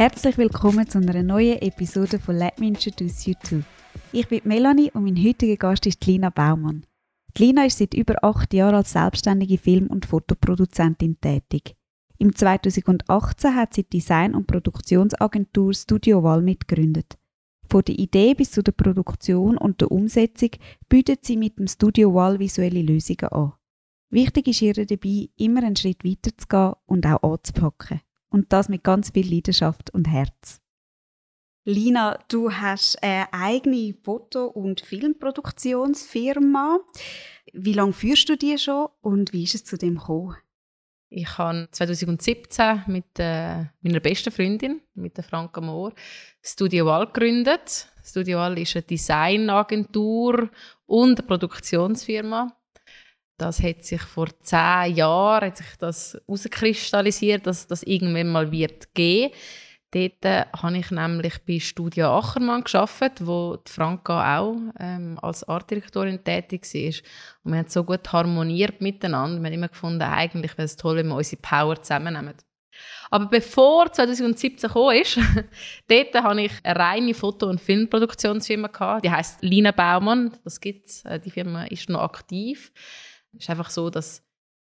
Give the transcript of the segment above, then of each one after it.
Herzlich willkommen zu einer neuen Episode von Let Me Introduce You To. Ich bin Melanie und mein heutiger Gast ist Lina Baumann. Lina ist seit über acht Jahren als selbstständige Film- und Fotoproduzentin tätig. Im 2018 hat sie die Design- und Produktionsagentur Studio Wall mitgegründet. Von der Idee bis zu der Produktion und der Umsetzung bietet sie mit dem Studio Wall visuelle Lösungen an. Wichtig ist ihr dabei, immer einen Schritt weiter zu gehen und auch anzupacken. Und das mit ganz viel Leidenschaft und Herz. Lina, du hast eine eigene Foto- und Filmproduktionsfirma. Wie lange führst du die schon und wie ist es zu dem gekommen? Ich habe 2017 mit äh, meiner besten Freundin, mit der Franka Mohr, Studio Wall gegründet. Studio Wall ist eine Designagentur und eine Produktionsfirma. Das hat sich vor zehn Jahren hat sich das herauskristallisiert, dass das irgendwann mal wird gehen. Dort äh, habe ich nämlich bei Studio Achermann gearbeitet, wo die Franka auch ähm, als Artdirektorin tätig war. Und wir haben so gut harmoniert miteinander. Wir haben immer gefunden, eigentlich wäre es toll, wenn wir unsere Power zusammennehmen. Aber bevor 2017 gekommen ist, dort habe ich eine reine Foto- und Filmproduktionsfirma gehabt. Die heißt Lina Baumann. Das gibt's. Äh, die Firma ist noch aktiv. Es ist einfach so, dass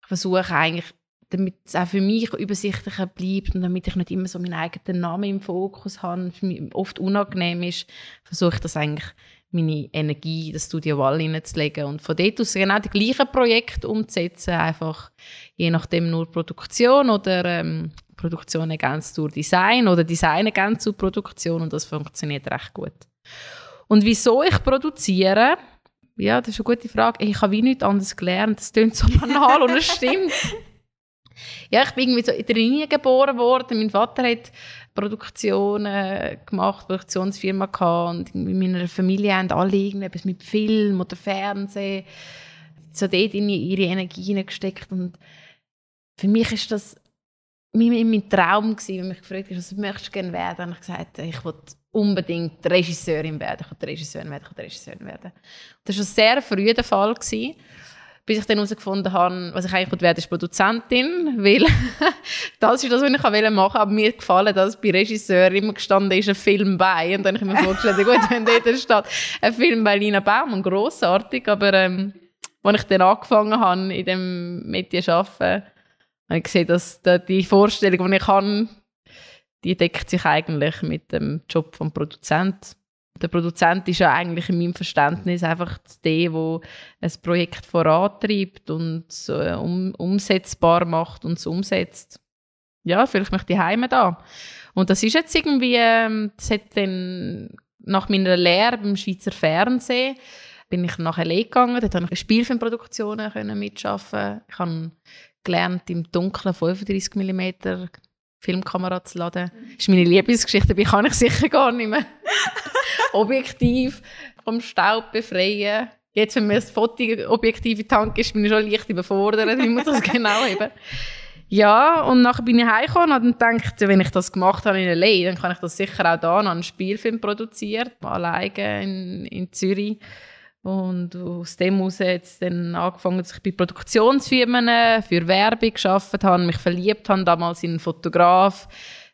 ich versuche eigentlich damit es auch für mich übersichtlicher bleibt und damit ich nicht immer so meinen eigenen Namen im Fokus habe, für mich oft unangenehm ist, versuche ich das eigentlich meine Energie in das Studio Wall hineinzulegen und von dort aus genau die gleichen Projekte umzusetzen, einfach je nachdem nur Produktion oder ähm, Produktion ergänzt durch Design oder Design ergänzt durch Produktion und das funktioniert recht gut. Und wieso ich produziere, ja, das ist eine gute Frage. Ich habe wie nichts anderes gelernt. Das klingt so banal und es stimmt. Ja, ich bin irgendwie so in der Linie geboren worden. Mein Vater hat Produktionen gemacht, Produktionsfirma gehabt und in meiner Familie haben alle irgendetwas mit Film oder Fernsehen so dort in ihre Energie hineingesteckt und für mich ist das mein, mein Traum gewesen, wenn mich gefragt hast, was möchtest du gerne werden, habe ich gesagt, ich will unbedingt Regisseurin werden, ich will Regisseurin werden, ich will Regisseurin werden. Das war schon sehr früh der Fall gewesen bis ich dann herausgefunden habe, was ich eigentlich werden ist Produzentin, weil das ist das, was ich machen wollte. Aber mir gefallen, dass bei Regisseur immer gestanden ist, ein Film bei. Und dann habe ich mir vorgestellt, gut, wenn dort steht, ein Film bei Lina Baumann, grossartig. Aber ähm, als ich dann angefangen habe, in dem Medien zu arbeiten, ich gesehen, dass die Vorstellung, die ich habe, die deckt sich eigentlich mit dem Job des Produzenten der Produzent ist ja eigentlich in meinem Verständnis einfach der, der ein Projekt vorantreibt und äh, um, umsetzbar macht und es umsetzt. Ja, vielleicht möchte ich heime da. Und das ist jetzt irgendwie, ähm, das hat dann nach meiner Lehre beim Schweizer Fernsehen bin ich nach L.A. gegangen, dort habe ich Spielfilmproduktionen mitschaffen. Ich habe gelernt, im Dunkeln 35 mm Filmkamera zu laden. Das ist meine Lieblingsgeschichte, dabei kann ich sicher gar nicht mehr. Objektiv vom Staub befreien. Jetzt, wenn mir das Fotoobjektiv in Hand ist, bin ich schon leicht überfordert. Ich muss das genau haben. Ja, und nachher bin ich heimgekommen und dann gedacht, wenn ich das gemacht habe in L.A., dann kann ich das sicher auch da noch einen Spielfilm produziert, alleine in, in Zürich. Und aus dem heraus jetzt dann angefangen, dass ich bei Produktionsfirmen für Werbung gearbeitet habe, mich verliebt habe damals in einen Fotograf,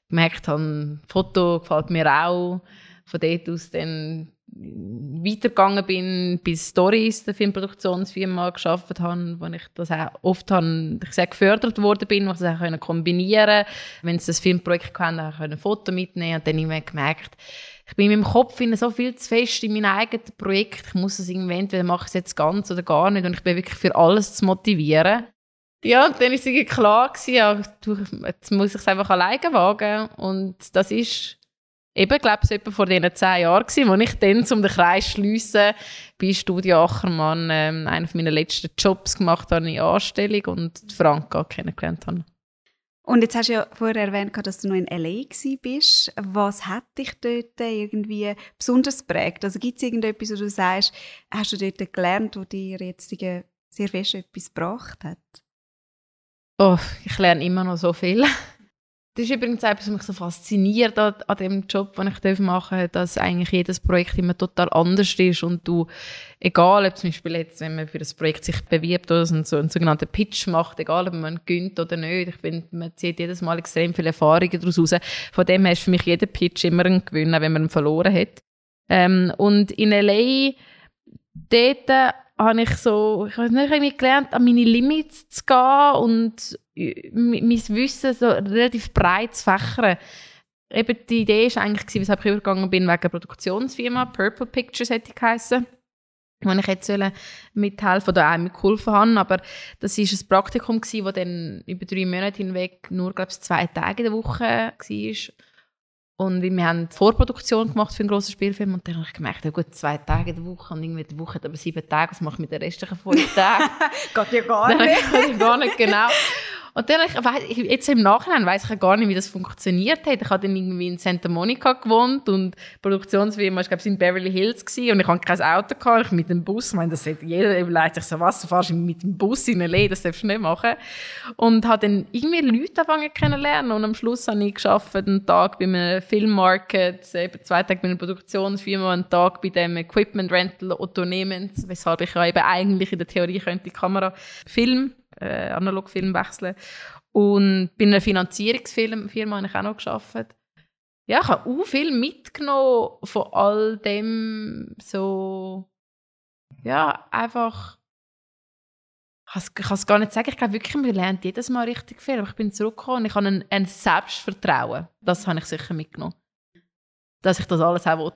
gemerkt habe, Foto gefällt mir auch. Von dort aus dann weitergegangen bin, bis Stories, der Filmproduktionsfirma geschafft habe, wo ich das auch oft habe, ich sehr gefördert worden bin, wo ich das auch kombinieren konnte. Wenn sie das Filmprojekt hatten, konnte ich ein Foto mitnehmen und dann habe ich gemerkt, ich bin in meinem Kopf so viel zu fest in meinem eigenen Projekt. Ich muss es irgendwie, entweder mache ich es jetzt ganz oder gar nicht. Und ich bin wirklich für alles zu motivieren. Ja, und dann war es klar, gewesen, ja, jetzt muss ich es einfach alleine wagen. Und das ist eben, glaube ich, etwa vor diesen zehn Jahren wo ich dann, um den Kreis zu schliessen, bei Studio Achermann ähm, einen meiner letzten Jobs gemacht habe in Anstellung und Franka kennengelernt habe. Und jetzt hast du ja vorher erwähnt, dass du noch in L.A. bist. Was hat dich dort irgendwie besonders geprägt? Also gibt es irgendetwas, wo du sagst, hast du dort gelernt, wo dir jetzt sehr fest etwas gebracht hat? Oh, ich lerne immer noch so viel. Das ist übrigens etwas, was mich so fasziniert an, an dem Job, den ich machen darf, dass eigentlich jedes Projekt immer total anders ist und du, egal ob zum Beispiel jetzt, wenn man für das Projekt sich bewirbt oder so einen, sogenannten Pitch macht, egal ob man gönnt oder nicht, ich finde, man zieht jedes Mal extrem viele Erfahrungen daraus raus. Von dem her ist für mich jeder Pitch immer ein Gewinn, wenn man ihn verloren hat. Ähm, und in L.A., dort habe ich so, ich habe nicht irgendwie gelernt, an meine Limits zu gehen und mein Wissen so relativ breit zu fächern. Eben die Idee war eigentlich, weshalb ich übergegangen bin, wegen Produktionsfirma, Purple Pictures hätte ich geheißen, wo ich jetzt mithelfen oder auch mitgeholfen habe. Aber das war ein Praktikum, das dann über drei Monate hinweg nur, glaube ich, zwei Tage in der Woche war. Und wir haben Vorproduktion gemacht für einen grossen Spielfilm und dann habe ich gemerkt, ja gut, zwei Tage in der Woche und irgendwie die Woche hat aber sieben Tage, was mache ich mit den restlichen fünf Tagen? Geht ja gar nicht. Geht gar nicht, genau. Und dann, ich, jetzt im Nachhinein weiß ich ja gar nicht, wie das funktioniert hat. Ich habe dann irgendwie in Santa Monica gewohnt und die Produktionsfirma, ich glaube, in Beverly Hills gewesen, und ich hatte kein Auto gehabt, ich mit dem Bus, ich meine, das hat jeder überlegt sich so, was, du fährst mit dem Bus in L.A., das darfst du nicht machen. Und habe dann irgendwie Leute angefangen kennenlernen und am Schluss habe ich geschafft, einen Tag bei einem Filmmarket, eben zwei Tage bei einer Produktionsfirma, einen Tag bei dem Equipment Rental Unternehmen, weshalb ich ja eben eigentlich in der Theorie könnte die Kamera Film äh, Analogfilm wechseln. Und bei einer Finanzierungsfirma habe ich auch noch gearbeitet. Ja, ich habe auch viel mitgenommen von all dem, so, ja, einfach, ich kann es gar nicht sagen, ich glaube wirklich, man lernt jedes Mal richtig viel, aber ich bin zurückgekommen und ich habe ein, ein Selbstvertrauen, das habe ich sicher mitgenommen, dass ich das alles auch will.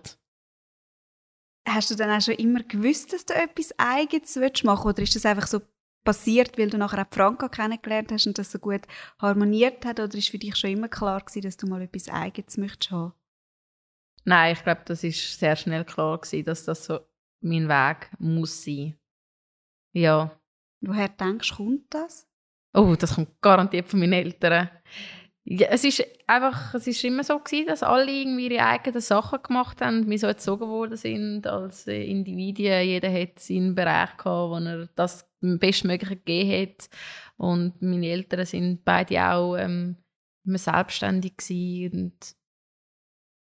Hast du dann auch schon immer gewusst, dass du etwas Eigenes machen willst, oder ist das einfach so passiert, weil du nachher auch Franka kennengelernt hast und das so gut harmoniert hat? Oder ist für dich schon immer klar gewesen, dass du mal etwas Eigenes möchtest haben? Nein, ich glaube, das ist sehr schnell klar gewesen, dass das so mein Weg muss sein. Ja. Woher denkst du, kommt das? Oh, das kommt garantiert von meinen Eltern. Ja, es ist einfach, es ist immer so gewesen, dass alle irgendwie ihre eigenen Sachen gemacht haben, wir so erzogen worden sind als äh, Individuen. Jeder hat seinen Bereich gehabt, wo er das Bestmögliche gegeben hat. Und meine Eltern sind beide auch ähm, immer selbstständig und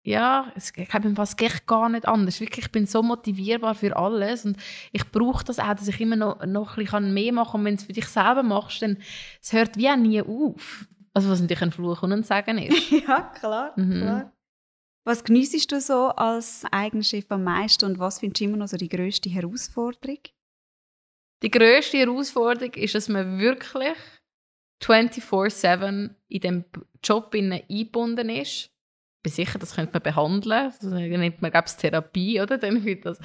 ja, es, ich glaube, es geht gar nicht anders. Wirklich, ich bin so motivierbar für alles und ich brauche das auch, dass ich immer noch, noch ein bisschen mehr machen kann. Und wenn du es für dich selber machst, dann es hört wie auch nie auf. Also was natürlich ein Fluch und ein Sagen ist. ja, klar, mhm. klar. Was geniessest du so als Eigenchef am meisten und was findest du immer noch so die grösste Herausforderung? Die grösste Herausforderung ist, dass man wirklich 24-7 in diesem Job eingebunden ist. Ich bin sicher, das könnte man behandeln. Das nennt man, glaube ich, Therapie, oder? Dann das,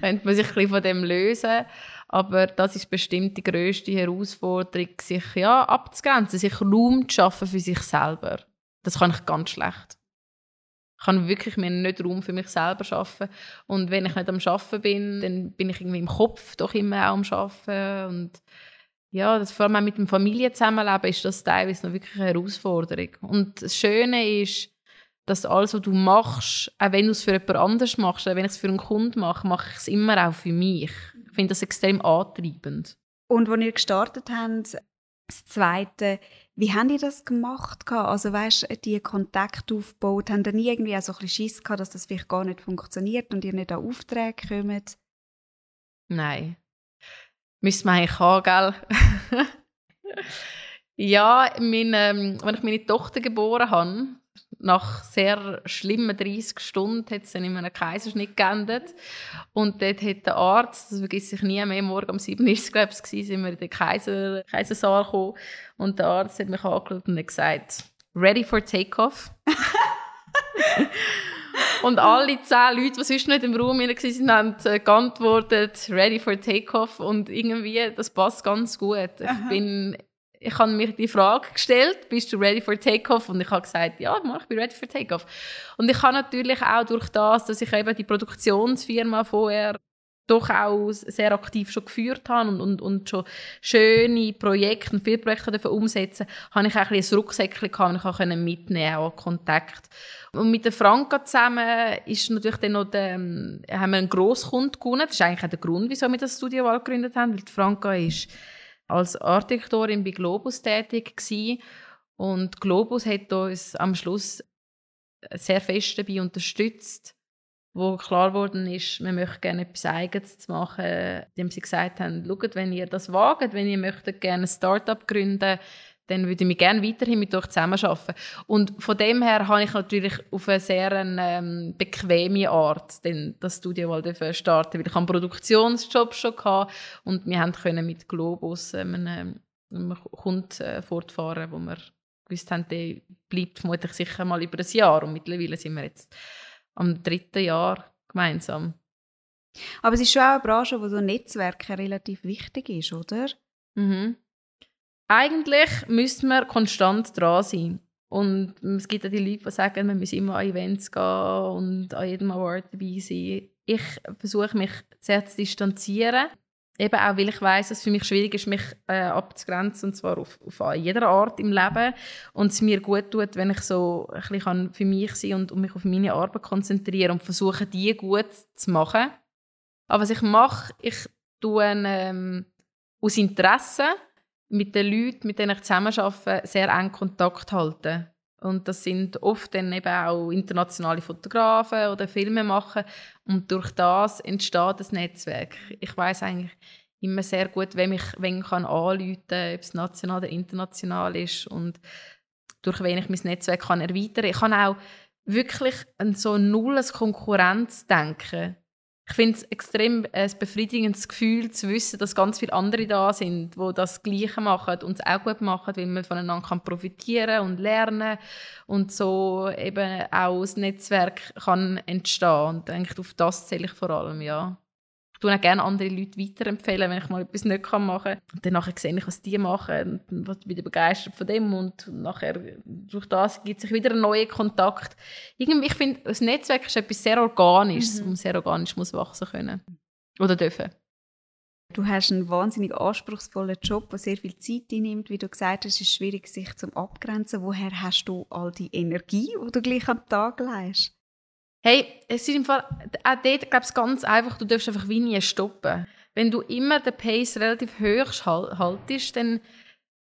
könnte man sich ein bisschen von dem lösen. Aber das ist bestimmt die grösste Herausforderung, sich ja, abzugrenzen, sich Raum zu schaffen für sich selber. Das kann ich ganz schlecht. Ich kann wirklich mir nicht Raum für mich selber schaffen. Und wenn ich nicht am Schaffen bin, dann bin ich irgendwie im Kopf doch immer auch am Schaffen. Und ja, das, vor allem auch mit dem Familienzusammenleben ist das teilweise noch wirklich eine Herausforderung. Und das Schöne ist, dass alles, was du machst, auch wenn du es für jemand anderes machst, auch wenn ich es für einen Kunden mache, mache ich es immer auch für mich finde das extrem antreibend. Und als ihr gestartet habt, das Zweite, wie habt ihr das gemacht? Also weißt du, die Kontakte aufgebaut, habt ihr nie irgendwie auch so ein bisschen Schiss gehabt, dass das vielleicht gar nicht funktioniert und ihr nicht an Aufträge kommt? Nein. Müssen wir eigentlich haben, gell? ja, mein, ähm, als ich meine Tochter geboren habe, nach sehr schlimmen 30 Stunden hat es dann in einem Kaiserschnitt geendet. Und dort hat der Arzt, das vergesse ich nie mehr, morgen um 7 Uhr, glaube ich, sind wir in den Kaiser, Kaisersaal gekommen. Und der Arzt hat mich angeschaut und hat gesagt, ready for takeoff. und alle zehn Leute, die sonst nicht im Raum waren, haben äh, geantwortet, ready for takeoff. Und irgendwie, das passt ganz gut. Ich bin ich habe mir die Frage gestellt, bist du ready for Takeoff? Und ich habe gesagt, ja, ich bin ready for Takeoff. Und ich habe natürlich auch durch das, dass ich eben die Produktionsfirma vorher doch auch sehr aktiv schon geführt habe und, und, und schon schöne Projekte und viele Projekte davon umsetzen, habe ich auch ein, ein Rucksäckchen gehabt, das ich auch mitnehmen auch Kontakt. Und mit der Franka zusammen ist natürlich dann noch der, haben wir einen Grosskunden gewonnen. Das ist eigentlich auch der Grund, wieso wir das Studio gegründet haben, weil die Franka ist als Artdirektorin bei Globus tätig gewesen. Und Globus hat uns am Schluss sehr fest dabei unterstützt, wo klar geworden ist, wir möchten gerne etwas Eigenes machen, indem sie gesagt haben, schaut, wenn ihr das wagt, wenn ihr möchtet gerne ein Start-up gründen dann würde ich mich gerne weiterhin mit euch zusammenarbeiten. Und von dem her habe ich natürlich auf eine sehr ähm, bequeme Art den, das Studio mal starten, weil ich einen Produktionsjob schon hatte und wir haben können mit Globus ähm, einen, einen Kunden äh, fortfahren, wo wir gewusst haben, der bleibt vermutlich sicher mal über ein Jahr und mittlerweile sind wir jetzt am dritten Jahr gemeinsam. Aber es ist schon auch eine Branche, wo so Netzwerke relativ wichtig ist, oder? Mhm. Eigentlich müsste man konstant dran sein. Und es gibt ja die Leute, die sagen, man muss immer an Events gehen und an jedem Award dabei sein. Ich versuche mich sehr zu distanzieren. Eben auch, weil ich weiß, dass es für mich schwierig ist, mich äh, abzugrenzen, und zwar auf, auf jeder Art im Leben. Und es mir gut tut, wenn ich so ein bisschen für mich sein und, und mich auf meine Arbeit konzentrieren und versuche, die gut zu machen. Aber was ich mache, ich tue ähm, aus Interesse mit den Leuten, mit denen ich zusammenarbeite, sehr eng Kontakt halten. Und das sind oft dann eben auch internationale Fotografen oder Filmemacher. Und durch das entsteht das Netzwerk. Ich weiß eigentlich immer sehr gut, wem ich wen kann anrufen kann, ob es national oder international ist. Und durch wen ich mein Netzwerk kann erweitern kann. Ich kann auch wirklich an so ein nulles Konkurrenz denken ich finde es extrem äh, ein befriedigendes Gefühl zu wissen, dass ganz viele andere da sind, die das Gleiche machen und es auch gut machen, weil man voneinander kann profitieren und lernen und so eben auch das Netzwerk kann entstehen. Und eigentlich auf das zähle ich vor allem, ja ich tue auch gerne andere Leute weiterempfehlen, wenn ich mal etwas nicht machen kann. Und dann nachher sehe ich, was die machen und was bin ich begeistert von dem und nachher durch das gibt sich wieder ein neuer Kontakt. Irgendwie, ich finde, das Netzwerk ist etwas sehr Organisches, mhm. und sehr organisch muss wachsen können. Oder dürfen. Du hast einen wahnsinnig anspruchsvollen Job, der sehr viel Zeit einnimmt. Wie du gesagt hast, ist es schwierig, sich zum Abgrenzen. Woher hast du all die Energie, die du gleich am Tag leist? Hey, es ist im Fall, auch dort glaube ich ganz einfach, du darfst einfach wie nie stoppen. Wenn du immer den Pace relativ hoch haltest, dann,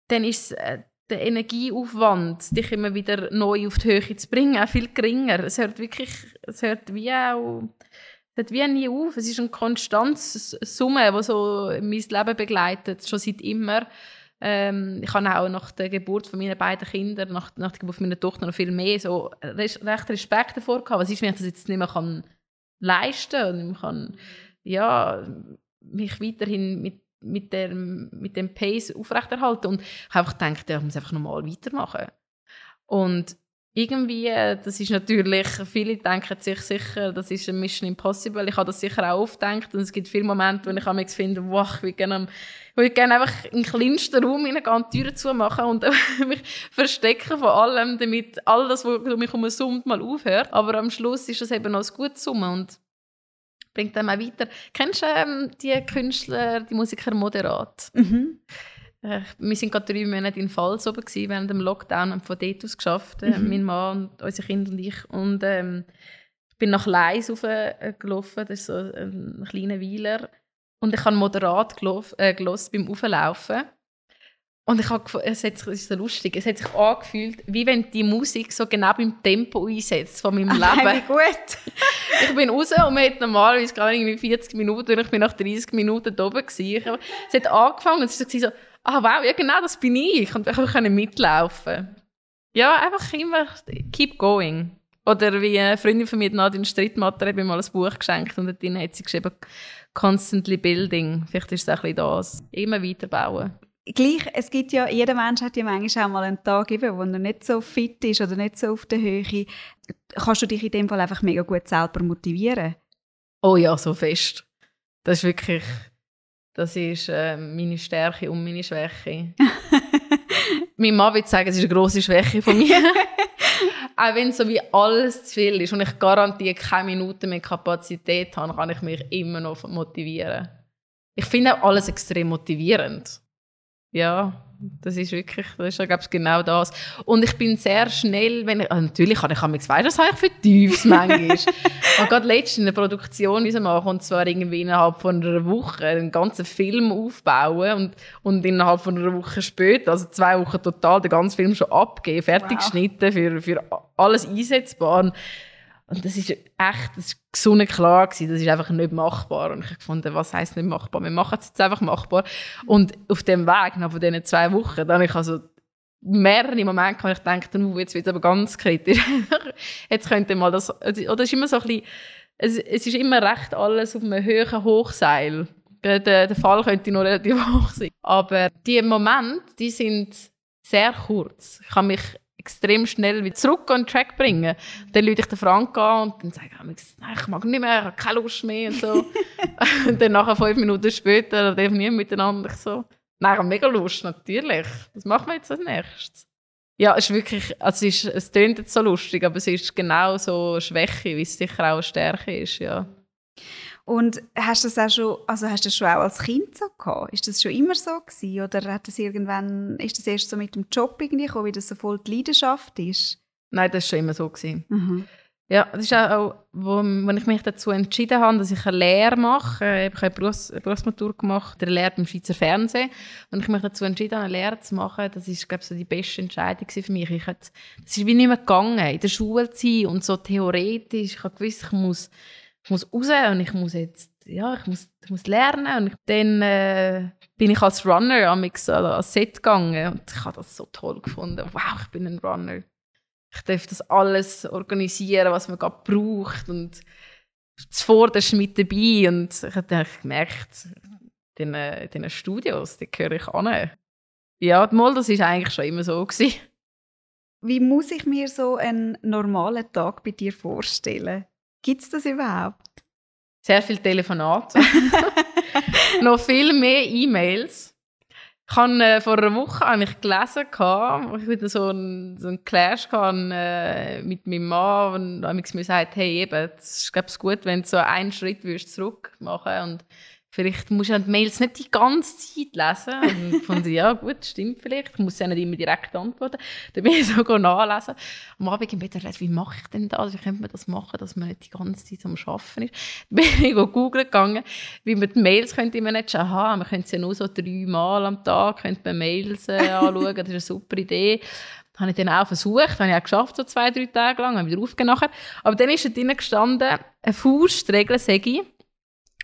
dann ist äh, der Energieaufwand, dich immer wieder neu auf die Höhe zu bringen, auch viel geringer. Es hört wirklich, es hört wie auch, es hört wie nie auf. Es ist eine konstante Summe, die so mein Leben begleitet, schon seit immer. Ähm, ich habe auch nach der Geburt von meinen beiden Kindern, nach, nach der Geburt meiner Tochter noch viel mehr so recht Respekt davor gehabt. Was ist, wenn ich das jetzt nicht mehr kann leisten und mehr kann, ja, mich weiterhin mit, mit, der, mit dem Pace aufrechterhalten. Und ich habe einfach gedacht, ich muss einfach normal weitermachen. Und irgendwie, äh, das ist natürlich, viele denken sich sicher, das ist ein Mission Impossible. Ich habe das sicher auch oft gedacht und es gibt viele Momente, wo ich am finde, wow, ich würde gerne, ich würde gerne einfach in den kleinsten Raum hineingehen die Türen zumachen und mich verstecken von allem, damit all das, was mich herum summt, mal aufhört. Aber am Schluss ist es eben noch ein gutes Summen und bringt dann auch weiter. Kennst du ähm, die Künstler, die Musiker Moderat? Mhm. Äh, wir waren gerade drei Monate in Pfalz oben gewesen, während dem Lockdown und von dort aus geschafft, äh, mhm. mein Mann und unsere Kinder und ich. Und ähm, ich bin nach Leis gelaufen, das ist so ein kleiner Weiler. Und ich habe moderat gelaufen, äh, beim Auflaufen. Und ich habe, es hat sich, das ist so lustig, es hat sich angefühlt, wie wenn die Musik so genau beim Tempo einsetzt von meinem Leben. Wie gut. ich bin raus und man hat normalerweise gerade irgendwie 40 Minuten und ich bin nach 30 Minuten da oben gewesen. Es hat angefangen und es war so, ah wow, ja genau, das bin ich. Und ich konnte mitlaufen. Ja, einfach immer keep going. Oder wie eine Freundin von mir, Nadine Strittmatter, hat mir mal ein Buch geschenkt und drin hat sie geschrieben, constantly building. Vielleicht ist es ein bisschen das. Immer weiterbauen. Gleich, es gibt ja, jeder Mensch hat ja manchmal auch mal einen Tag, wo er nicht so fit ist oder nicht so auf der Höhe. Kannst du dich in dem Fall einfach mega gut selber motivieren? Oh ja, so fest. Das ist wirklich das ist äh, meine Stärke und meine Schwäche. mein Mann würde sagen, es ist eine grosse Schwäche von mir. auch wenn so wie alles zu viel ist und ich garantiere keine Minute mehr Kapazität habe, kann ich mich immer noch motivieren. Ich finde auch alles extrem motivierend. Ja, das ist wirklich, das ist, glaube ich, genau das. Und ich bin sehr schnell, wenn ich, also natürlich kann ich, kann ich weiss, was habe ich für Tiefs manchmal. und gerade letztens in der Produktion machen, und zwar irgendwie innerhalb von einer Woche einen ganzen Film aufbauen und, und innerhalb von einer Woche später, also zwei Wochen total, den ganzen Film schon abgeben, fertig wow. geschnitten, für, für alles einsetzbar. Und und das ist echt das ist gesund klar gewesen. Das ist einfach nicht machbar. Und ich habe gefunden, was heisst nicht machbar? Wir machen es jetzt einfach machbar. Und auf dem Weg, nach diesen zwei Wochen, dann ich also mehrere Momente, wo ich dachte, uh, jetzt wird es aber ganz kritisch. jetzt könnte mal das, oder es ist immer so ein bisschen, es, es ist immer recht alles auf einem höheren Hochseil. Der, der Fall könnte noch relativ hoch sein. Aber die Momente, die sind sehr kurz. Ich habe mich extrem schnell wieder zurück on Track bringen. Dann lüte ich den Frank an und dann sage ich, nein, ich mag nicht mehr, ich habe keine Lust mehr und so. und dann nachher fünf Minuten später telefonieren wir miteinander ich so, nein, ich habe mega Lust, natürlich. Was machen wir jetzt als nächstes? Ja, es ist wirklich, also es, ist, es klingt jetzt so lustig, aber es ist genau so Schwäche, wie es sicher auch eine Stärke ist, ja. Und hast du das auch schon, also hast du das schon auch als Kind so gehabt? Ist das schon immer so gewesen? Oder hat das irgendwann, ist das erst so mit dem Job irgendwie gekommen, wie das so voll die Leidenschaft ist? Nein, das war schon immer so gewesen. Mhm. Ja, das ist auch, wo, wo ich mich dazu entschieden habe, dass ich eine Lehre mache. Ich habe eine, Berufs-, eine Berufsmatur gemacht, eine Lehre beim Schweizer Fernsehen. Und ich mich dazu entschieden habe, eine Lehre zu machen, das ist, glaube ich, so die beste Entscheidung für mich. Ich hatte, das ist wie nicht mehr gegangen, in der Schule zu sein und so theoretisch. Ich habe gewusst, ich muss ich muss raus und ich muss jetzt, ja, ich muss, ich muss lernen. Und dann äh, bin ich als Runner am als Set gegangen und ich habe das so toll gefunden. Wow, ich bin ein Runner. Ich darf das alles organisieren, was man gerade braucht und zuvorderst mit dabei. Und ich habe gemerkt, in diesen Studios, die gehöre ich an. Ja, mal, das war eigentlich schon immer so. Gewesen. Wie muss ich mir so einen normalen Tag bei dir vorstellen? Gibt es das überhaupt? Sehr viele Telefonate. Noch viel mehr E-Mails. Ich habe äh, vor einer Woche eigentlich gelesen, wo ich wieder so einen, so einen Clash hatte, äh, mit meinem Mann, und mir sagt, hey, eben, es ist gut, wenn du so einen Schritt zurück machen würdest Vielleicht musst du die Mails nicht die ganze Zeit lesen. Und von ja, gut, stimmt vielleicht. Ich muss ja nicht immer direkt antworten. Dann bin ich so nachlesen. Am Abend im Bett wie mache ich denn das? Wie könnte man das machen, dass man nicht die ganze Zeit am Arbeiten ist? Dann bin ich googeln gegangen, wie man die Mails könnte man nicht schauen. Aha, man könnte sie ja nur so dreimal am Tag könnte man Mails äh, anschauen. Das ist eine super Idee. Das habe ich dann auch versucht, habe ich auch geschafft, so zwei, drei Tage lang, habe wieder aufgehört Aber dann ist da drin gestanden, eine Faustregel, sage ich,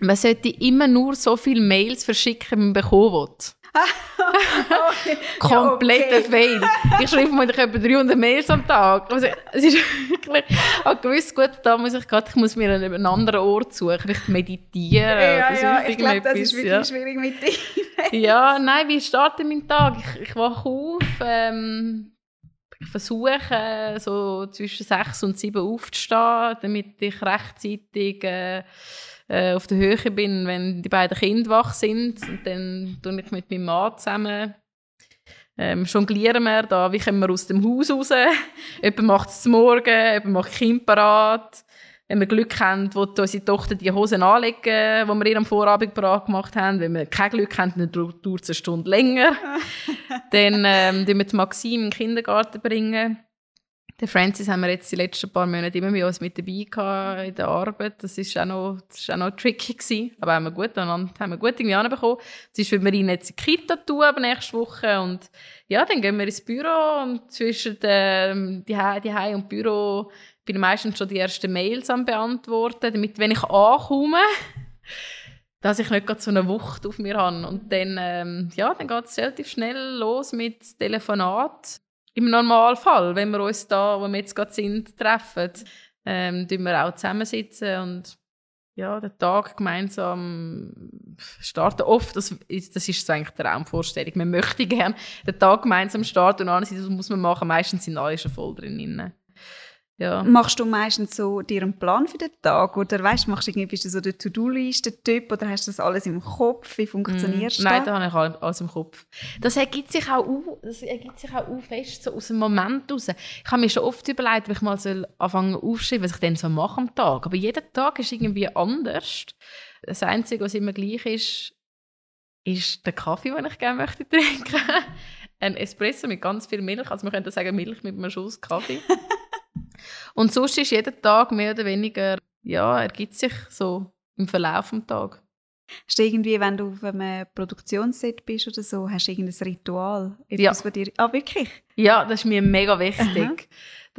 man sollte immer nur so viele Mails verschicken, wie man bekommen will. okay. Kompletter okay. Fail. Ich schreibe mir etwa 300 Mails am Tag. Also, es ist wirklich, ich gewusst, gut, da muss ich gerade, ich muss mir einen anderen Ort suchen, vielleicht meditieren. Ja, ja, ich glaube, das ist wirklich ja. schwierig mit dir. ja, nein, wie startet mein Tag? Ich, ich wache auf, ähm, ich versuche so zwischen 6 und 7 aufzustehen, damit ich rechtzeitig äh, äh, auf der Höhe bin, wenn die beiden Kinder wach sind. Und dann tue ich mit meinem Mann zusammen ähm, jonglieren wir da, wie kommen wir aus dem Haus raus. jemand macht es Morgen, jemand macht Kind parat. Wenn wir Glück haben, wo unsere Tochter die Hosen anlegen, die wir ihr am Vorabend parat gemacht haben. Wenn wir kein Glück haben, dann dauert es eine Stunde länger. dann ähm, wir die Maxim in den Kindergarten bringen. Den Francis haben wir jetzt die letzten paar Monate immer mit uns mit dabei gehabt in der Arbeit. Das ist auch noch, auch noch tricky gewesen. Aber haben wir gut, haben wir gut irgendwie anbekommen. Ist, wenn wir ihn jetzt in die Kita tun, nächste Woche. Und ja, dann gehen wir ins Büro und zwischen ähm, die, die Hause und Büro bin ich meistens schon die ersten Mails am beantworten, damit, wenn ich ankomme, dass ich nicht gerade so eine Wucht auf mir habe. Und dann, ähm, ja, dann geht es relativ schnell los mit Telefonat im Normalfall, wenn wir uns da, wo wir jetzt gerade sind, treffen, ähm, wir auch zusammensitzen und ja, den Tag gemeinsam starten. Oft, das ist, das ist so eigentlich die Raumvorstellung. Man möchte gerne den Tag gemeinsam starten und alles, das muss man machen. Meistens sind alle schon voll drin. Ja. Machst du meistens so dir einen Plan für den Tag oder weißt, machst du irgendwie bist du so der To-Do-Liste-Typ oder hast du das alles im Kopf? Wie funktioniert mm, Nein, da habe ich alles im Kopf. Das ergibt sich auch das ergibt sich auch fest so aus dem Moment raus. Ich habe mir schon oft überlegt, ob ich mal soll anfangen aufschreiben, was ich dann so mache am Tag. Aber jeder Tag ist irgendwie anders. Das Einzige, was immer gleich ist, ist der Kaffee, den ich gerne möchte trinken. Ein Espresso mit ganz viel Milch. Also man könnte sagen Milch mit einem Schuss Kaffee. Und sonst ist jeden Tag mehr oder weniger, ja, ergibt sich so im Verlauf des Tages. Hast du irgendwie, wenn du auf einem Produktionsset bist oder so, hast du irgendein Ritual? Etwas, Ja. dir, ah, wirklich? Ja, das ist mir mega wichtig. Aha.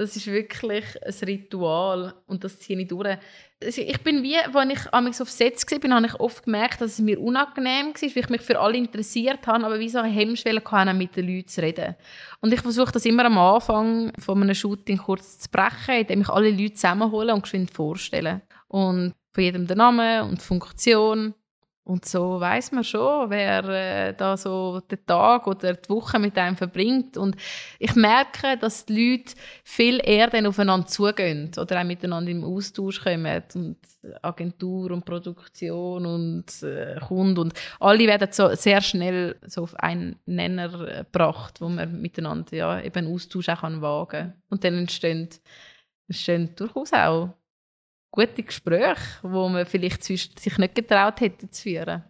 Das ist wirklich ein Ritual und das ziehe ich durch. Ich bin wie, als ich amigs auf Sets war, habe ich oft gemerkt, dass es mir unangenehm war, weil ich mich für alle interessiert habe, aber wie so eine Hemmschwelle hatte, mit den Leuten zu reden. Und ich versuche das immer am Anfang von einem Shooting kurz zu brechen, indem ich alle Leute zusammenhole und geschwind vorstelle. Und von jedem der Name und die Funktion. Und so weiß man schon, wer äh, da so den Tag oder die Woche mit einem verbringt. Und ich merke, dass die Leute viel eher dann aufeinander zugehen oder auch miteinander im Austausch kommen. Und Agentur und Produktion und äh, Kunde. Und alle werden so sehr schnell so auf einen Nenner äh, gebracht, wo man miteinander ja, eben Austausch auch wagen kann. Und dann entstehen durchaus auch gute Gespräche, wo man vielleicht sonst sich nicht getraut hätte zu führen.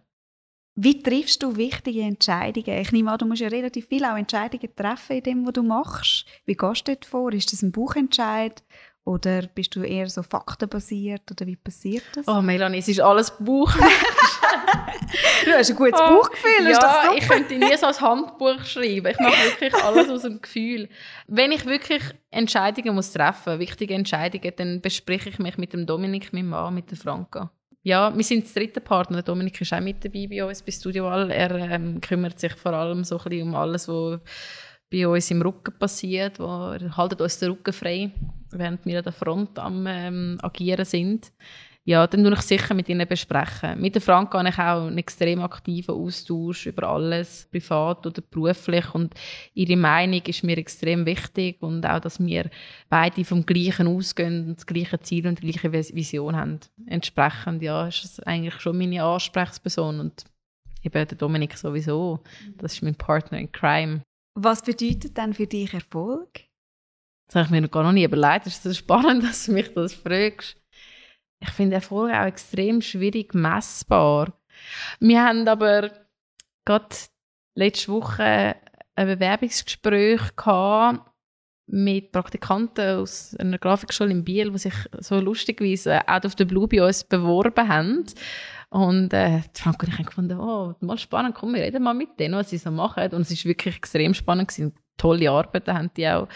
Wie triffst du wichtige Entscheidungen? Ich nehme an, du musst ja relativ viel auch Entscheidungen treffen in dem, was du machst. Wie gehst du dort vor? Ist das ein Buchentscheid? Oder bist du eher so faktenbasiert? Oder wie passiert das? Oh, Melanie, es ist alles Buch. du hast ein gutes Oh, Buchgefühl, ja, ich könnte nie so ein Handbuch schreiben. Ich mache wirklich alles aus dem Gefühl. Wenn ich wirklich Entscheidungen muss treffen, wichtige Entscheidungen, dann bespreche ich mich mit dem Dominik, meinem Mann, mit der Franka. Ja, wir sind das dritte Partner. Dominik ist auch mit dabei bei uns bei Studio Wall. Er ähm, kümmert sich vor allem so ein bisschen um alles, was bei uns im Rücken passiert. Wo, haltet uns den Rücken frei, während wir an der Front am ähm, Agieren sind. Ja, dann tue ich sicher mit ihnen besprechen. Mit der Frank habe ich auch einen extrem aktiven Austausch über alles, privat oder beruflich. Und ihre Meinung ist mir extrem wichtig und auch, dass wir beide vom Gleichen ausgehen und das gleiche Ziel und die gleiche Vis- Vision haben. Entsprechend, ja, ist es eigentlich schon meine Ansprechperson und eben der Dominik sowieso. Das ist mein Partner in Crime. Was bedeutet denn für dich Erfolg? Das habe ich mir noch nie überlegt. Es ist so spannend, dass du mich das fragst. Ich finde Erfolg auch extrem schwierig messbar. Wir haben aber gerade letzte Woche ein Bewerbungsgespräch gehabt mit Praktikanten aus einer Grafikschule in Biel, die sich so lustigweise out of the blue bei uns beworben haben. Und äh, Frank und ich haben gefunden, oh, mal spannend, komm, wir reden mal mit denen, was sie so machen. Und es ist wirklich extrem spannend gewesen. Tolle Arbeiten haben die auch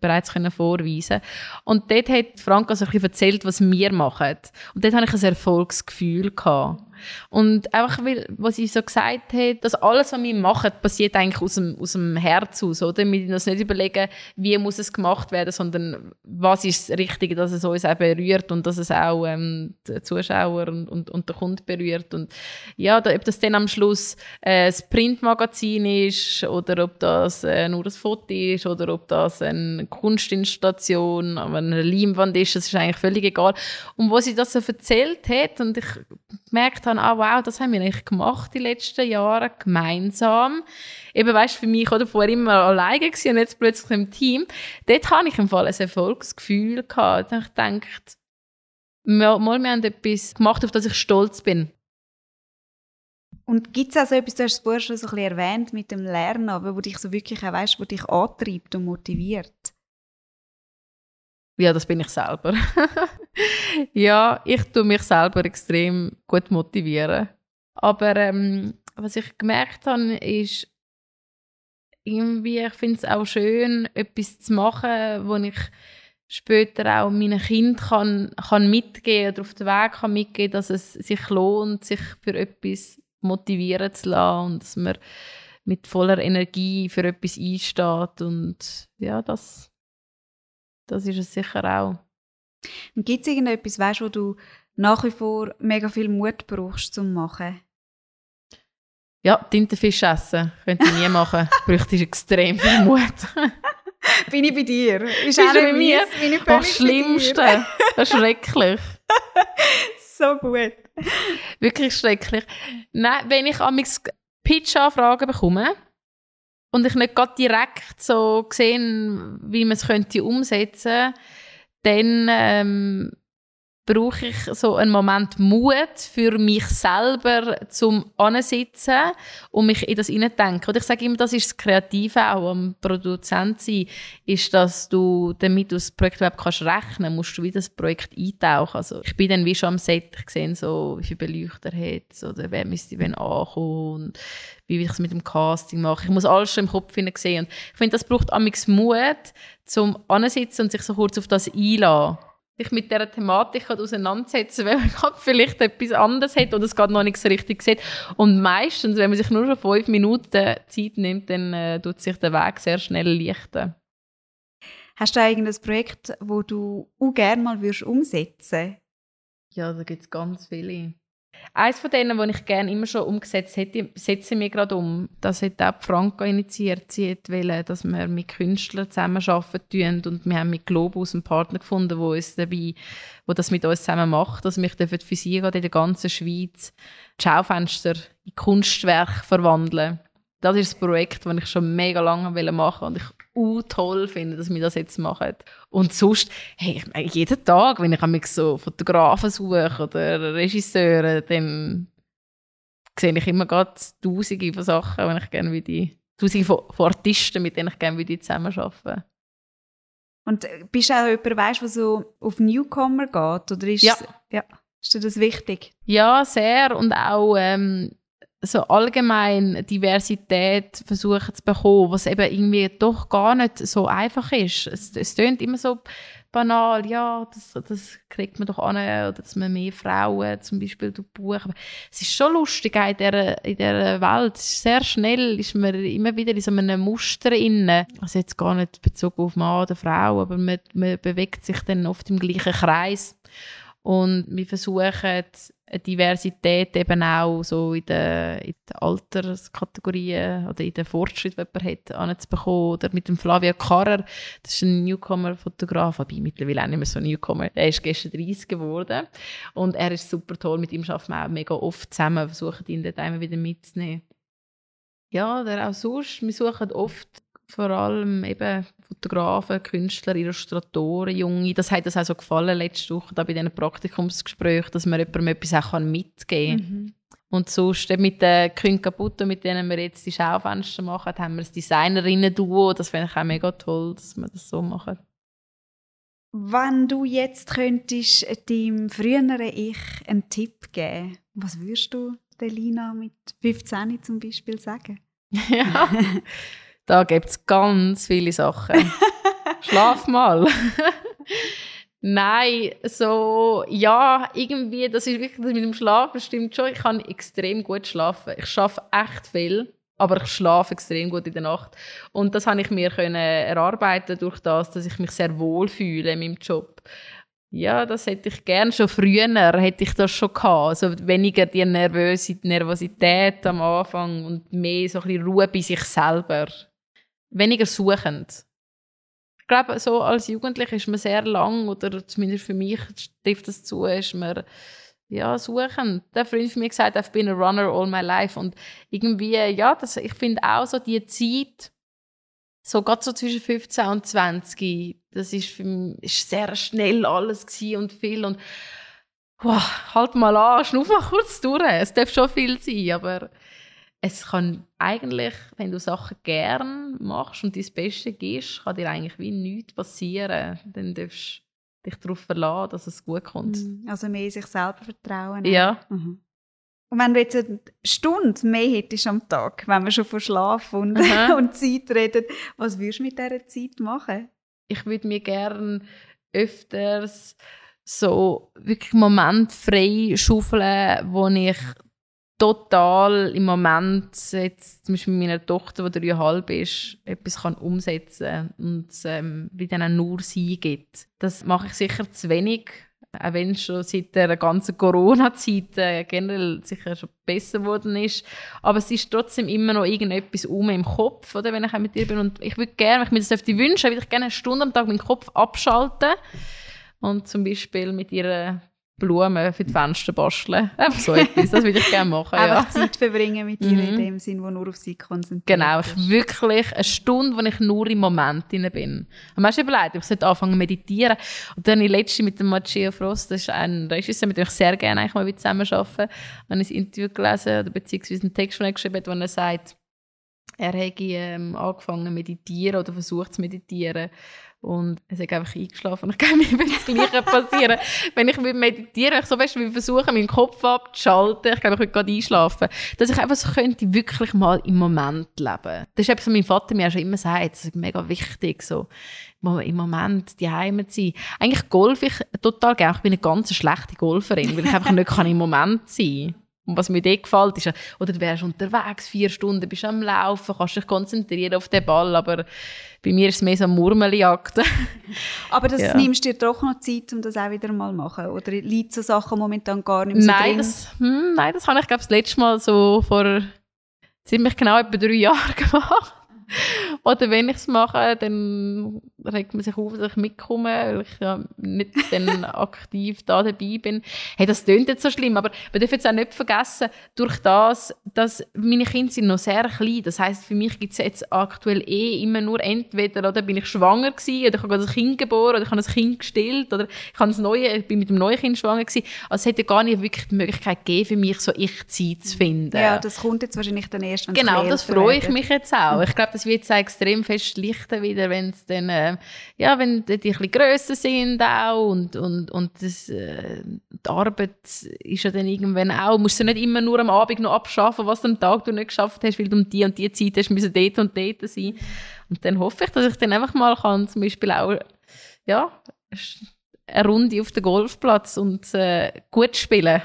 bereits können vorweisen Und dort hat Frank also ein bisschen erzählt, was wir machen. Und dort hatte ich ein Erfolgsgefühl. Gehabt. Und einfach, weil, was sie so gesagt hat, dass alles, was wir machen, passiert eigentlich aus dem, aus dem Herz aus, oder? Wir uns nicht überlegen, wie muss es gemacht werden, sondern was ist das Richtige, dass es uns auch berührt und dass es auch ähm, die Zuschauer und, und, und den Kunden berührt. Und ja, da, ob das dann am Schluss äh, das Printmagazin ist oder ob das äh, nur ein Foto ist oder ob das eine Kunstinstallation, eine Leinwand ist, das ist eigentlich völlig egal. Und wo sie das so erzählt hat und ich gemerkt habe, ah wow, das haben wir eigentlich gemacht die letzten Jahre gemeinsam. Eben, weißt für mich oder vorher immer alleine gewesen und jetzt plötzlich im Team. Dort habe ich im Fall ein Erfolgsgefühl gehabt. Habe ich gedacht, mal, mal, wir haben etwas gemacht, auf das ich stolz bin. Und gibt es auch so etwas, du hast es vorher schon so ein bisschen erwähnt, mit dem Lernen, aber wo dich so wirklich auch weißt, wo dich antreibt und motiviert? Ja, das bin ich selber. ja, ich tue mich selber extrem gut motivieren. Aber ähm, was ich gemerkt habe, ist, irgendwie, ich finde es auch schön, etwas zu machen, wo ich später auch meinen Kind kann, kann mitgeben oder auf den Weg kann mitgeben, dass es sich lohnt, sich für etwas motivieren zu lassen und dass man mit voller Energie für etwas einsteht und ja, das, das ist es sicher auch. Und gibt es irgendetwas, weißt, wo du nach wie vor mega viel Mut brauchst zum machen? Ja, Tintenfisch essen könnte ich nie machen. Bräuchte ich extrem viel Mut. bin ich bei dir? Ist auch bei mir? bin ich Das völlig Schlimmste. Das ist schrecklich. So gut. Wirklich schrecklich. Nein, wenn ich amigs Pitch-Anfragen bekomme und ich nicht gerade direkt so gesehen, wie man es könnte umsetzen, dann ähm, brauche ich so einen Moment Mut für mich selber zum Ansitzen und mich in das hineindenken. Und ich sage immer, das ist das Kreative auch am Produzent sein, ist, dass du, damit du das Projekt überhaupt kannst rechnen, musst du wie das Projekt eintauchen. Also ich bin dann wie schon am Set, ich sehe so, wie viele Beleuchter hat oder wer müsste wenn ankommen und wie ich es mit dem Casting mache. Ich muss alles schon im Kopf sehen. Und ich finde, das braucht amix Mut, zum Ansitzen und sich so kurz auf das einlassen sich mit dieser Thematik auseinandersetzen, wenn man gerade vielleicht etwas anderes hat oder es gerade noch nicht so richtig sieht. Und meistens, wenn man sich nur schon fünf Minuten Zeit nimmt, dann äh, tut sich der Weg sehr schnell lichten. Hast du irgendein Projekt, wo du auch gerne mal würdest umsetzen Ja, da gibt es ganz viele. Eines von denen, die ich gerne immer schon umgesetzt hätte, setze ich mir gerade um. Das hat auch Franka initiiert. Sie wollte, dass wir mit Künstlern zusammenarbeiten und wir haben mit Globus einen Partner gefunden, der uns dabei, wo das mit uns zusammen macht. Dass wir für sie in der ganzen Schweiz Schaufenster in Kunstwerke verwandeln. Das ist das Projekt, das ich schon mega lange machen wollte und ich toll finde, dass wir das jetzt machen. Und sonst, hey, jeden Tag, wenn ich mich so Fotografen suche oder Regisseure, dann sehe ich immer gerade tausende von Sachen, wenn ich gerne wie die, tausende von, von Artisten, mit denen ich gerne wie zusammenarbeite. Und äh, bist du auch jemand, weißt, der so auf Newcomer geht? Oder ist, ja. ja. Ist dir das wichtig? Ja, sehr. Und auch ähm, so allgemein Diversität versuchen zu bekommen, was eben irgendwie doch gar nicht so einfach ist. Es, es klingt immer so banal, ja, das, das kriegt man doch an, oder dass man mehr Frauen zum Beispiel buchen. Aber es ist schon lustig in dieser, in dieser Welt. Sehr schnell ist man immer wieder in so einem Muster inne. Also jetzt gar nicht bezogen auf Mann oder Frau, aber man, man bewegt sich dann oft im gleichen Kreis. Und wir versuchen, Diversität eben auch so in den, Alterskategorien oder in den Fortschritt, den man hat, anzubekommen. Oder mit dem Flavio Karrer, das ist ein Newcomer-Fotograf, aber mittlerweile auch nicht mehr so ein Newcomer. Er ist gestern 30 geworden und er ist super toll. Mit ihm arbeiten wir auch mega oft zusammen, versuchen ihn dort immer wieder mitzunehmen. Ja, oder auch sonst, wir suchen oft vor allem eben Fotografen, Künstler, Illustratoren, Junge. Das hat uns auch so gefallen letzte Woche da bei diesen Praktikumsgesprächen, dass man jemandem etwas auch mitgeben kann. Mhm. Und sonst mit den Kühen kaputt, mit denen wir jetzt die Schaufenster machen, haben wir das Designerinnen-Duo. Das finde ich auch mega toll, dass wir das so machen. Wenn du jetzt könntest deinem früheren Ich einen Tipp geben, was würdest du der Lina mit 15 zum Beispiel sagen? ja. Da gibt es ganz viele Sachen. Schlaf mal. Nein, so, ja, irgendwie, das ist wirklich, das mit dem Schlafen stimmt schon. Ich kann extrem gut schlafen. Ich schaffe echt viel, aber ich schlafe extrem gut in der Nacht. Und das habe ich mir können erarbeiten durch das, dass ich mich sehr wohl fühle in meinem Job. Ja, das hätte ich gern schon früher, hätte ich das schon gehabt. Also weniger die Nervosität am Anfang und mehr so ein bisschen Ruhe bei sich selber weniger suchend. Ich glaube, so als Jugendlicher ist man sehr lang, oder zumindest für mich trifft das zu, ist man ja, suchend. Der Freund von mir gesagt, I've been a runner all my life. Und irgendwie, ja, das, ich finde auch so die Zeit, so gerade so zwischen 15 und 20, das ist, für mich, ist sehr schnell alles und viel und wow, halt mal an, schnuff mal kurz durch. Es darf schon viel sein, aber es kann eigentlich, wenn du Sachen gern machst und dein Bestes gibst, kann dir eigentlich wie nichts passieren. Dann darfst du dich darauf verlassen, dass es gut kommt. Mhm. Also mehr sich selber vertrauen. Ja. Mhm. Und wenn du jetzt eine Stunde mehr hättest am Tag, wenn wir schon von Schlaf und, und Zeit reden, was würdest du mit dieser Zeit machen? Ich würde mir gerne öfters so wirklich Moment frei schaufeln, wo ich total im Moment, jetzt zum Beispiel mit meiner Tochter, die dreieinhalb ist, etwas kann umsetzen und ähm, wie dann nur sie gibt. Das mache ich sicher zu wenig, auch wenn es schon seit der ganzen Corona-Zeit äh, generell sicher schon besser geworden ist. Aber es ist trotzdem immer noch irgendetwas um im Kopf, oder, wenn ich mit ihr bin. Und ich würde gerne, wenn ich mir das wünschen, würde ich gerne eine Stunde am Tag meinen Kopf abschalten und zum Beispiel mit ihr Blumen für die Fenster basteln. Einfach so etwas, das würde ich gerne machen. Einfach ja. Zeit verbringen mit ihr mhm. in dem Sinn, wo nur auf sie konzentriert Genau, ich wirklich eine Stunde, wo ich nur im Moment drin bin. Und hast du überlegt, ich sollte anfangen zu meditieren. Und dann letzte mit dem Matteo Frost, das ist ein Regisseur, mit dem ich sehr gerne eigentlich mal zusammen arbeite, habe ich ein Interview gelesen oder beziehungsweise einen Text, den er geschrieben wo er sagt, er hätte ähm, angefangen zu meditieren oder versucht zu meditieren und es ist einfach eingeschlafen. Ich glaube, mir würde das Gleiche passieren. wenn ich meditiere, ich so fest wie versuche, meinen Kopf abzuschalten, ich glaube, ich würde gerade einschlafen. Dass ich einfach so könnte wirklich mal im Moment leben. Das ist etwas, was mein Vater mir schon immer sagt. Das ist mega wichtig, so im Moment die Heime zu sein. Eigentlich golfe ich total gerne. Ich bin eine ganz schlechte Golferin, weil ich einfach nicht kann im Moment sein kann. Und was mir dort gefällt, ist, oder du wärst unterwegs, vier Stunden, bist am Laufen, kannst dich konzentrieren auf den Ball, aber bei mir ist es mehr so Murmeljagd. aber das ja. nimmst du dir doch noch Zeit, um das auch wieder mal zu machen? Oder liegt so Sachen momentan gar nicht mehr so nein, Das, hm, nein, das habe ich, glaube das letzte Mal so vor ziemlich genau etwa drei Jahren gemacht. Oder wenn ich es mache, dann regt man sich auf, dass ich mitkomme, weil ich ja nicht dann aktiv da dabei bin. Hey, das klingt jetzt so schlimm, aber man darf jetzt auch nicht vergessen, durch das, dass meine Kinder sind noch sehr klein, das heißt für mich gibt es jetzt aktuell eh immer nur entweder, oder bin ich schwanger gewesen, oder ich habe ein Kind geboren, oder ich habe ein Kind gestillt, oder ich, habe das neue, ich bin mit dem neuen Kind schwanger gewesen. Also es hätte gar nicht wirklich die Möglichkeit gegeben, für mich so Ich-Zeit zu finden. Ja, das kommt jetzt wahrscheinlich dann erst, wenn Genau, das freue ich mich jetzt auch. Ich glaube, das wird jetzt extrem fest lichten wieder, wenn es dann, äh, ja, wenn die ein bisschen grösser sind auch und, und, und das, äh, die Arbeit ist ja dann irgendwann auch, musst du nicht immer nur am Abend noch abschaffen, was du am Tag du nicht geschafft hast, weil du um die und die Zeit hast müssen dort und dort sein. Und dann hoffe ich, dass ich dann einfach mal kann, zum Beispiel auch, ja, eine Runde auf den Golfplatz und äh, gut spielen.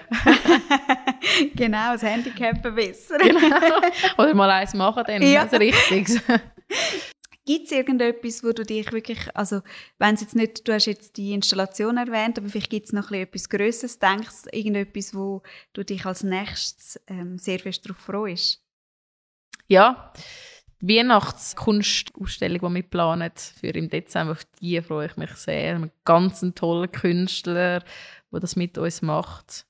genau, das Handicap verbessern. genau. Oder mal eins machen dann, ja. also richtig. Gibt es irgendetwas, wo du dich wirklich, also wenn es jetzt nicht, du hast jetzt die Installation erwähnt, aber vielleicht gibt es noch etwas Größeres, denkst du, irgendetwas, wo du dich als nächstes ähm, sehr fest darauf freust? Ja, die Weihnachtskunstausstellung, die wir planen für im Dezember, auf die freue ich mich sehr. Ein ganz toller Künstler, der das mit uns macht.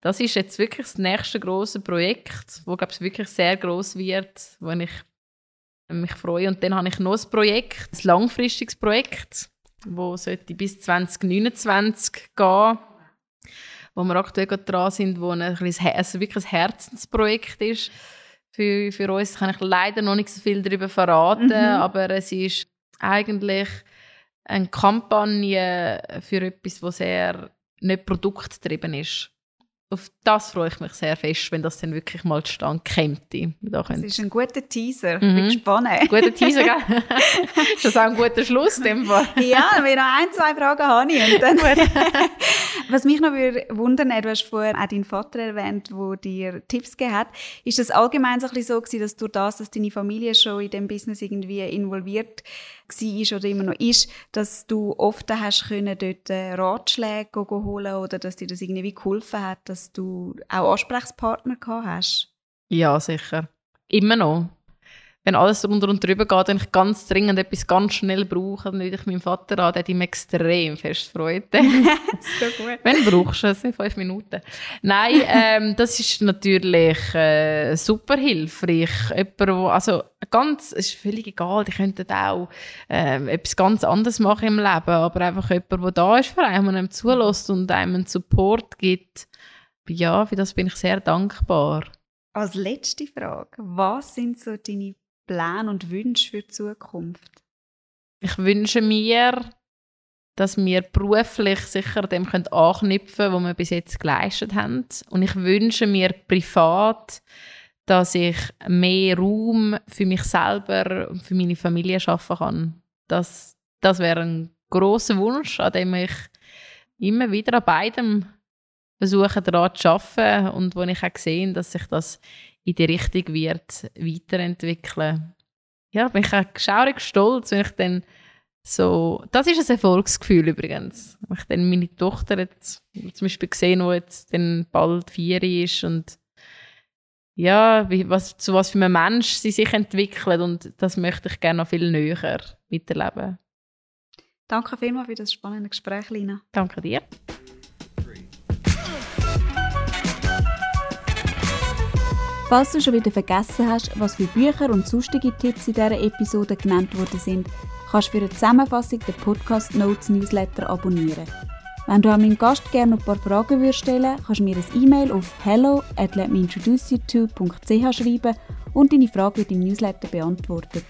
Das ist jetzt wirklich das nächste große Projekt, wo glaube ich wirklich sehr groß wird, wo ich mich freue. Und dann habe ich noch ein Projekt, ein langfristiges Projekt, wo sollte bis 2029 gehen, wo wir aktuell dran sind, wo ein, ein, also wirklich ein Herzensprojekt ist für, für uns. Kann ich leider noch nicht so viel darüber verraten, mhm. aber es ist eigentlich eine Kampagne für etwas, was sehr nicht produktgetrieben ist auf das freue ich mich sehr fest, wenn das dann wirklich mal zustande käme. Das ist ein guter Teaser. Mhm. Bin gespannt. Guter Teaser, gell? ist das auch ein guter Schluss dem Fall? ja, wenn noch ein, zwei Fragen habe ich. Und dann Was mich noch wundern du hast vorher auch deinen Vater erwähnt, der dir Tipps gegeben hat. Ist das allgemein so, ein bisschen so gewesen, dass durch das, dass deine Familie schon in dem Business irgendwie involviert war oder immer noch ist, dass du oft hast können dort äh, Ratschläge holen oder dass dir das irgendwie geholfen hat, dass du auch Ansprechpartner gehabt hast? Ja, sicher. Immer noch wenn alles drunter und drüber geht und ich ganz dringend etwas ganz schnell brauche, dann würde ich meinen Vater an, der hat ihm extrem fest Freude. so gut. Wenn brauchst du es, in fünf Minuten. Nein, ähm, das ist natürlich äh, super hilfreich. Jemand, wo, also ganz, es ist völlig egal, die könnten auch äh, etwas ganz anderes machen im Leben, aber einfach jemand, der da ist für einen, einem zulässt und einem einen Support gibt. Ja, für das bin ich sehr dankbar. Als letzte Frage, was sind so deine Pläne und Wünsche für die Zukunft? Ich wünsche mir, dass wir beruflich sicher dem anknüpfen können, was wir bis jetzt geleistet haben. Und ich wünsche mir privat, dass ich mehr Raum für mich selber und für meine Familie schaffen kann. Das, das wäre ein großer Wunsch, an dem ich immer wieder an beidem versuche daran zu arbeiten und wo ich auch gesehen, dass sich das in die Richtung wird weiterentwickeln. Ja, bin ich auch schaurig stolz, wenn ich dann so, das ist ein Erfolgsgefühl übrigens. Wenn ich dann meine Tochter jetzt zum Beispiel gesehen, die jetzt dann bald vier ist und ja, wie, was, zu was für einem Mensch sie sich entwickelt und das möchte ich gerne noch viel näher miterleben. Danke vielmals für das spannende Gespräch, Lina. Danke dir. Falls du schon wieder vergessen hast, was für Bücher und sonstige Tipps in dieser Episode genannt worden sind, kannst du für eine Zusammenfassung den Podcast Notes Newsletter abonnieren. Wenn du an meinem Gast gerne ein paar Fragen würdest stellen kannst du mir ein E-Mail auf hello at schreiben und deine Frage wird im Newsletter beantwortet.